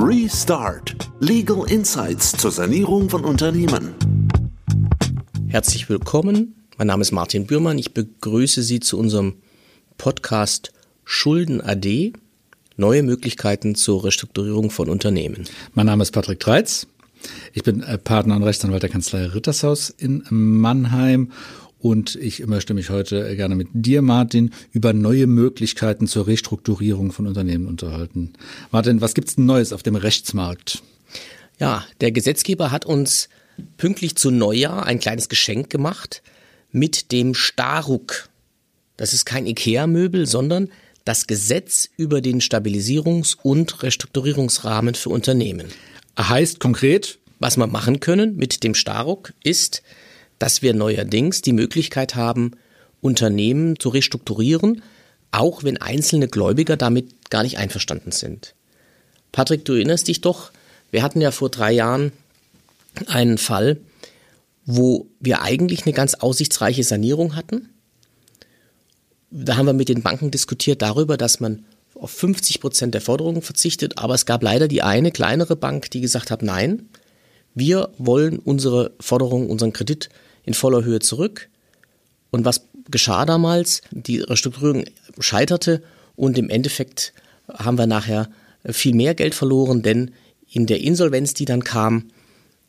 Restart. Legal Insights zur Sanierung von Unternehmen. Herzlich willkommen. Mein Name ist Martin Bührmann. Ich begrüße Sie zu unserem Podcast Schulden AD. Neue Möglichkeiten zur Restrukturierung von Unternehmen. Mein Name ist Patrick Treitz. Ich bin äh, Partner und Rechtsanwalt der Kanzlei Rittershaus in Mannheim und ich möchte mich heute gerne mit dir, Martin, über neue Möglichkeiten zur Restrukturierung von Unternehmen unterhalten. Martin, was gibt's denn Neues auf dem Rechtsmarkt? Ja, der Gesetzgeber hat uns pünktlich zu Neujahr ein kleines Geschenk gemacht mit dem Staruk. Das ist kein IKEA-Möbel, sondern das Gesetz über den Stabilisierungs- und Restrukturierungsrahmen für Unternehmen. Heißt konkret? Was wir machen können mit dem Staruk ist, dass wir neuerdings die Möglichkeit haben, Unternehmen zu restrukturieren, auch wenn einzelne Gläubiger damit gar nicht einverstanden sind. Patrick, du erinnerst dich doch, wir hatten ja vor drei Jahren einen Fall, wo wir eigentlich eine ganz aussichtsreiche Sanierung hatten. Da haben wir mit den Banken diskutiert darüber, dass man auf 50 Prozent der Forderungen verzichtet, aber es gab leider die eine kleinere Bank, die gesagt hat, nein, wir wollen unsere Forderung, unseren Kredit in voller Höhe zurück. Und was geschah damals? Die Restrukturierung scheiterte und im Endeffekt haben wir nachher viel mehr Geld verloren, denn in der Insolvenz, die dann kam,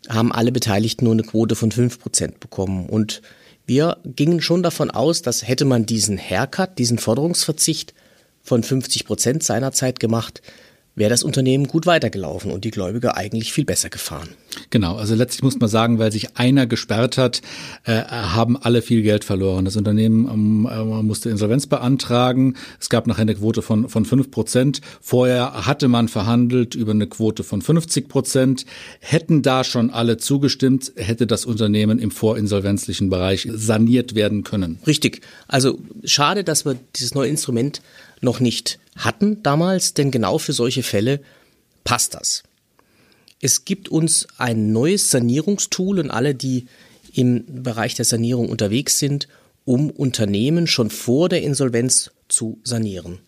haben alle Beteiligten nur eine Quote von 5% bekommen. Und wir gingen schon davon aus, dass hätte man diesen Haircut, diesen Forderungsverzicht von 50% seinerzeit gemacht, wäre das Unternehmen gut weitergelaufen und die Gläubiger eigentlich viel besser gefahren. Genau, also letztlich muss man sagen, weil sich einer gesperrt hat, äh, haben alle viel Geld verloren. Das Unternehmen ähm, äh, musste Insolvenz beantragen. Es gab nachher eine Quote von, von fünf Prozent. Vorher hatte man verhandelt über eine Quote von 50 Prozent. Hätten da schon alle zugestimmt, hätte das Unternehmen im vorinsolvenzlichen Bereich saniert werden können. Richtig. Also schade, dass wir dieses neue Instrument noch nicht hatten damals, denn genau für solche Fälle passt das. Es gibt uns ein neues Sanierungstool und alle, die im Bereich der Sanierung unterwegs sind, um Unternehmen schon vor der Insolvenz zu sanieren.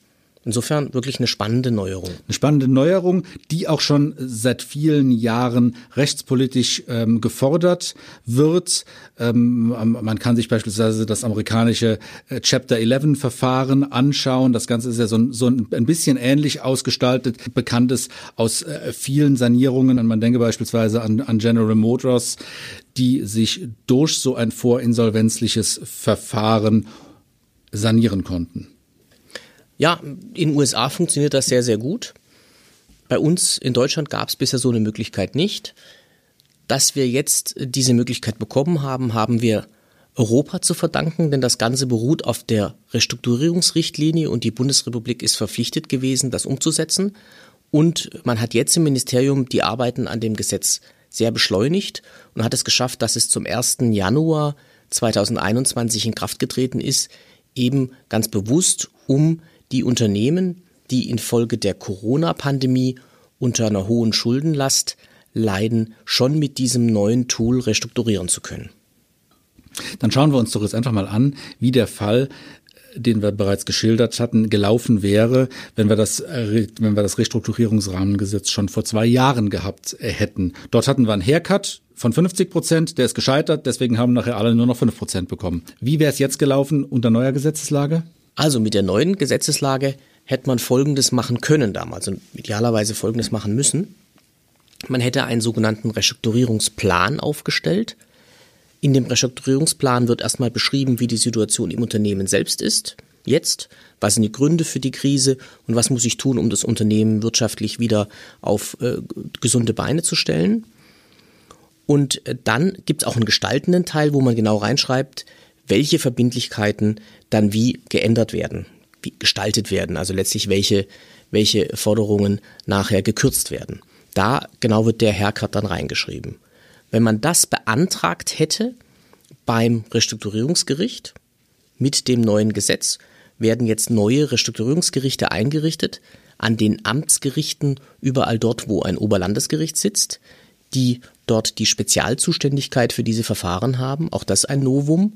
Insofern wirklich eine spannende Neuerung. Eine spannende Neuerung, die auch schon seit vielen Jahren rechtspolitisch ähm, gefordert wird. Ähm, man kann sich beispielsweise das amerikanische äh, Chapter 11 Verfahren anschauen. Das Ganze ist ja so, so ein, bisschen ähnlich ausgestaltet, bekanntes aus äh, vielen Sanierungen. Und man denke beispielsweise an, an General Motors, die sich durch so ein vorinsolvenzliches Verfahren sanieren konnten. Ja, in den USA funktioniert das sehr, sehr gut. Bei uns in Deutschland gab es bisher so eine Möglichkeit nicht. Dass wir jetzt diese Möglichkeit bekommen haben, haben wir Europa zu verdanken, denn das Ganze beruht auf der Restrukturierungsrichtlinie und die Bundesrepublik ist verpflichtet gewesen, das umzusetzen. Und man hat jetzt im Ministerium die Arbeiten an dem Gesetz sehr beschleunigt und hat es geschafft, dass es zum 1. Januar 2021 in Kraft getreten ist, eben ganz bewusst, um die Unternehmen, die infolge der Corona-Pandemie unter einer hohen Schuldenlast leiden, schon mit diesem neuen Tool restrukturieren zu können. Dann schauen wir uns doch jetzt einfach mal an, wie der Fall den wir bereits geschildert hatten, gelaufen wäre, wenn wir das, wenn wir das Restrukturierungsrahmengesetz schon vor zwei Jahren gehabt hätten. Dort hatten wir einen Haircut von 50 Prozent, der ist gescheitert, deswegen haben nachher alle nur noch 5 Prozent bekommen. Wie wäre es jetzt gelaufen unter neuer Gesetzeslage? Also mit der neuen Gesetzeslage hätte man Folgendes machen können damals und idealerweise Folgendes machen müssen. Man hätte einen sogenannten Restrukturierungsplan aufgestellt. In dem Restrukturierungsplan wird erstmal beschrieben, wie die Situation im Unternehmen selbst ist. Jetzt, was sind die Gründe für die Krise und was muss ich tun, um das Unternehmen wirtschaftlich wieder auf äh, gesunde Beine zu stellen. Und äh, dann gibt es auch einen gestaltenden Teil, wo man genau reinschreibt, welche Verbindlichkeiten dann wie geändert werden, wie gestaltet werden, also letztlich welche, welche Forderungen nachher gekürzt werden. Da genau wird der Haircut dann reingeschrieben. Wenn man das beantragt hätte beim Restrukturierungsgericht mit dem neuen Gesetz, werden jetzt neue Restrukturierungsgerichte eingerichtet an den Amtsgerichten überall dort, wo ein Oberlandesgericht sitzt, die dort die Spezialzuständigkeit für diese Verfahren haben. Auch das ein Novum.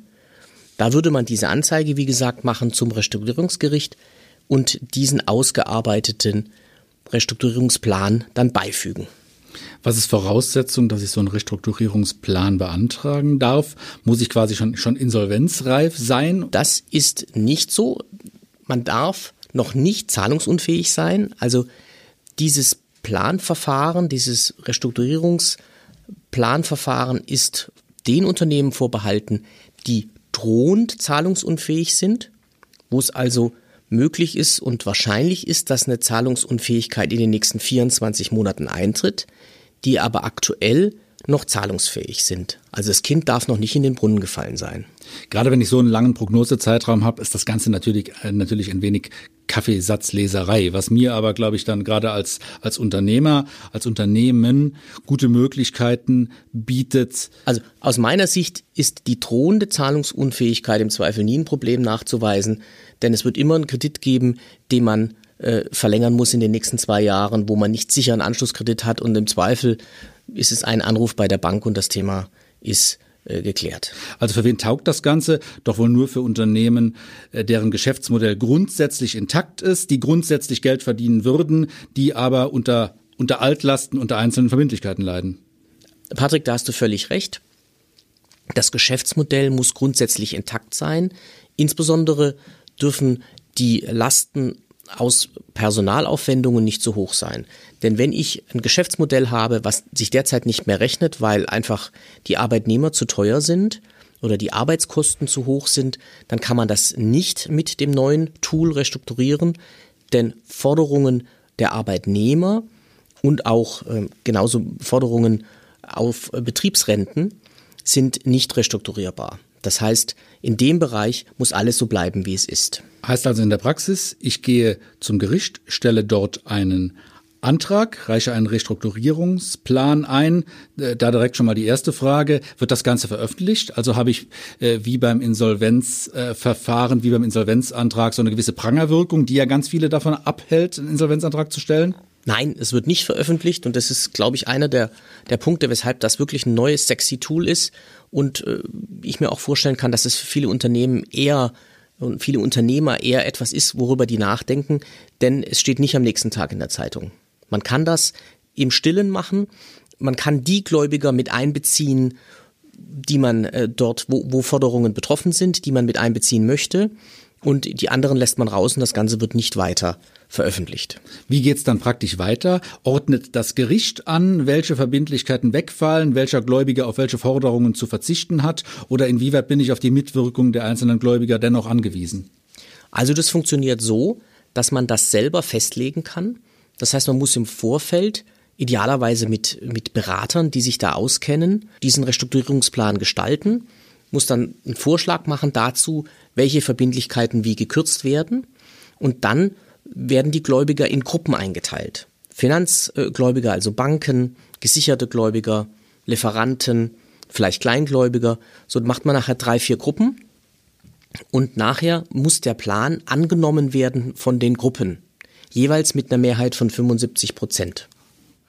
Da würde man diese Anzeige, wie gesagt, machen zum Restrukturierungsgericht und diesen ausgearbeiteten Restrukturierungsplan dann beifügen. Was ist Voraussetzung, dass ich so einen Restrukturierungsplan beantragen darf? Muss ich quasi schon, schon insolvenzreif sein? Das ist nicht so. Man darf noch nicht zahlungsunfähig sein. Also dieses Planverfahren, dieses Restrukturierungsplanverfahren ist den Unternehmen vorbehalten, die drohend zahlungsunfähig sind, wo es also möglich ist und wahrscheinlich ist, dass eine Zahlungsunfähigkeit in den nächsten 24 Monaten eintritt, die aber aktuell noch zahlungsfähig sind. Also das Kind darf noch nicht in den Brunnen gefallen sein. Gerade wenn ich so einen langen Prognosezeitraum habe, ist das Ganze natürlich, äh, natürlich ein wenig Kaffeesatzleserei, was mir aber, glaube ich, dann gerade als, als Unternehmer, als Unternehmen gute Möglichkeiten bietet. Also aus meiner Sicht ist die drohende Zahlungsunfähigkeit im Zweifel nie ein Problem nachzuweisen, denn es wird immer einen Kredit geben, den man äh, verlängern muss in den nächsten zwei Jahren, wo man nicht sicher einen Anschlusskredit hat und im Zweifel ist es ein Anruf bei der Bank und das Thema ist geklärt. Also für wen taugt das Ganze? Doch wohl nur für Unternehmen, äh, deren Geschäftsmodell grundsätzlich intakt ist, die grundsätzlich Geld verdienen würden, die aber unter, unter Altlasten, unter einzelnen Verbindlichkeiten leiden. Patrick, da hast du völlig recht. Das Geschäftsmodell muss grundsätzlich intakt sein. Insbesondere dürfen die Lasten aus Personalaufwendungen nicht so hoch sein. Denn wenn ich ein Geschäftsmodell habe, was sich derzeit nicht mehr rechnet, weil einfach die Arbeitnehmer zu teuer sind oder die Arbeitskosten zu hoch sind, dann kann man das nicht mit dem neuen Tool restrukturieren, denn Forderungen der Arbeitnehmer und auch äh, genauso Forderungen auf äh, Betriebsrenten sind nicht restrukturierbar. Das heißt, in dem Bereich muss alles so bleiben, wie es ist. Heißt also in der Praxis, ich gehe zum Gericht, stelle dort einen Antrag, reiche einen Restrukturierungsplan ein. Äh, da direkt schon mal die erste Frage. Wird das Ganze veröffentlicht? Also habe ich äh, wie beim Insolvenzverfahren, wie beim Insolvenzantrag so eine gewisse Prangerwirkung, die ja ganz viele davon abhält, einen Insolvenzantrag zu stellen? Nein, es wird nicht veröffentlicht und das ist, glaube ich, einer der, der Punkte, weshalb das wirklich ein neues, sexy Tool ist und äh, ich mir auch vorstellen kann, dass es für viele Unternehmen eher und viele Unternehmer eher etwas ist, worüber die nachdenken, denn es steht nicht am nächsten Tag in der Zeitung. Man kann das im Stillen machen, man kann die Gläubiger mit einbeziehen, die man äh, dort, wo, wo Forderungen betroffen sind, die man mit einbeziehen möchte und die anderen lässt man raus und das Ganze wird nicht weiter veröffentlicht. Wie geht's dann praktisch weiter? Ordnet das Gericht an, welche Verbindlichkeiten wegfallen, welcher Gläubiger auf welche Forderungen zu verzichten hat oder inwieweit bin ich auf die Mitwirkung der einzelnen Gläubiger dennoch angewiesen? Also das funktioniert so, dass man das selber festlegen kann. Das heißt, man muss im Vorfeld idealerweise mit, mit Beratern, die sich da auskennen, diesen Restrukturierungsplan gestalten, muss dann einen Vorschlag machen dazu, welche Verbindlichkeiten wie gekürzt werden und dann werden die Gläubiger in Gruppen eingeteilt. Finanzgläubiger, also Banken, gesicherte Gläubiger, Lieferanten, vielleicht Kleingläubiger. So macht man nachher drei, vier Gruppen. Und nachher muss der Plan angenommen werden von den Gruppen. Jeweils mit einer Mehrheit von 75 Prozent.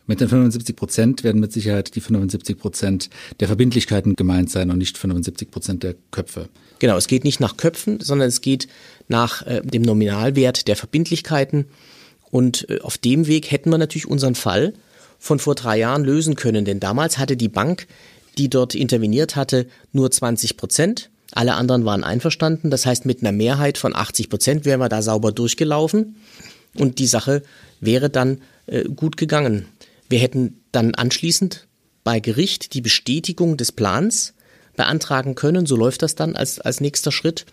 Mit den 75 Prozent werden mit Sicherheit die 75 Prozent der Verbindlichkeiten gemeint sein und nicht 75 Prozent der Köpfe. Genau, es geht nicht nach Köpfen, sondern es geht nach äh, dem Nominalwert der Verbindlichkeiten. Und äh, auf dem Weg hätten wir natürlich unseren Fall von vor drei Jahren lösen können, denn damals hatte die Bank, die dort interveniert hatte, nur 20 Prozent. Alle anderen waren einverstanden. Das heißt, mit einer Mehrheit von 80 Prozent wären wir da sauber durchgelaufen und die Sache wäre dann äh, gut gegangen. Wir hätten dann anschließend bei Gericht die Bestätigung des Plans beantragen können. So läuft das dann als, als nächster Schritt.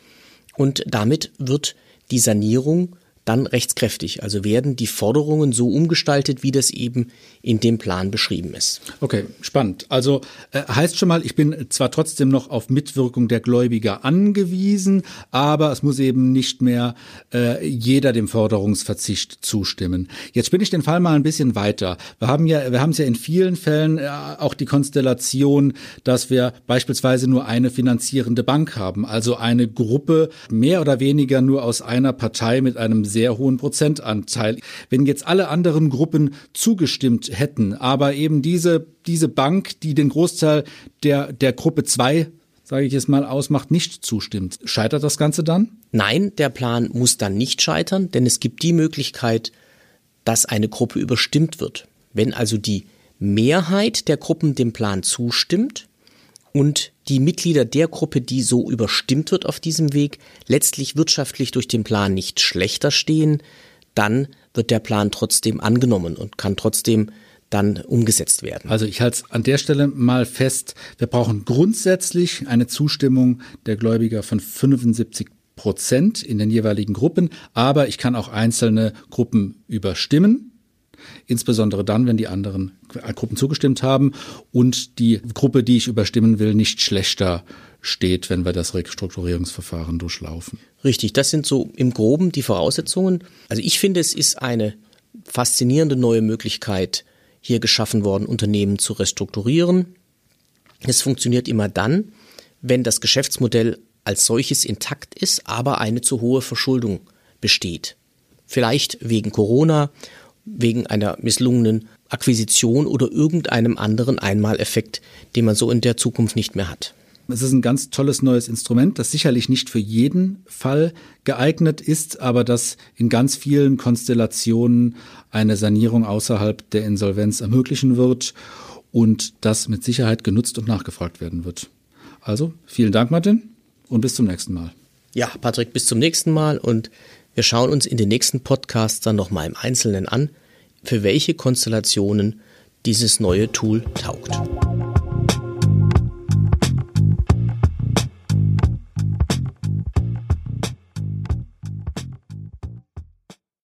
Und damit wird die Sanierung dann rechtskräftig. Also werden die Forderungen so umgestaltet, wie das eben in dem Plan beschrieben ist. Okay, spannend. Also äh, heißt schon mal, ich bin zwar trotzdem noch auf Mitwirkung der Gläubiger angewiesen, aber es muss eben nicht mehr äh, jeder dem Forderungsverzicht zustimmen. Jetzt spinne ich den Fall mal ein bisschen weiter. Wir haben ja, wir haben es ja in vielen Fällen äh, auch die Konstellation, dass wir beispielsweise nur eine finanzierende Bank haben, also eine Gruppe mehr oder weniger nur aus einer Partei mit einem sehr hohen Prozentanteil. Wenn jetzt alle anderen Gruppen zugestimmt hätten, aber eben diese, diese Bank, die den Großteil der, der Gruppe 2 sage ich es mal, ausmacht, nicht zustimmt. Scheitert das Ganze dann? Nein, der Plan muss dann nicht scheitern, denn es gibt die Möglichkeit, dass eine Gruppe überstimmt wird. Wenn also die Mehrheit der Gruppen dem Plan zustimmt und die Mitglieder der Gruppe, die so überstimmt wird auf diesem Weg, letztlich wirtschaftlich durch den Plan nicht schlechter stehen, dann wird der Plan trotzdem angenommen und kann trotzdem dann umgesetzt werden. Also ich halte es an der Stelle mal fest, wir brauchen grundsätzlich eine Zustimmung der Gläubiger von 75 Prozent in den jeweiligen Gruppen, aber ich kann auch einzelne Gruppen überstimmen, insbesondere dann, wenn die anderen Gruppen zugestimmt haben und die Gruppe, die ich überstimmen will, nicht schlechter steht, wenn wir das Restrukturierungsverfahren durchlaufen. Richtig, das sind so im groben die Voraussetzungen. Also ich finde, es ist eine faszinierende neue Möglichkeit hier geschaffen worden, Unternehmen zu restrukturieren. Es funktioniert immer dann, wenn das Geschäftsmodell als solches intakt ist, aber eine zu hohe Verschuldung besteht. Vielleicht wegen Corona, wegen einer misslungenen Akquisition oder irgendeinem anderen Einmaleffekt, den man so in der Zukunft nicht mehr hat. Es ist ein ganz tolles neues Instrument, das sicherlich nicht für jeden Fall geeignet ist, aber das in ganz vielen Konstellationen eine Sanierung außerhalb der Insolvenz ermöglichen wird und das mit Sicherheit genutzt und nachgefragt werden wird. Also vielen Dank, Martin, und bis zum nächsten Mal. Ja, Patrick, bis zum nächsten Mal und wir schauen uns in den nächsten Podcasts dann nochmal im Einzelnen an, für welche Konstellationen dieses neue Tool taugt.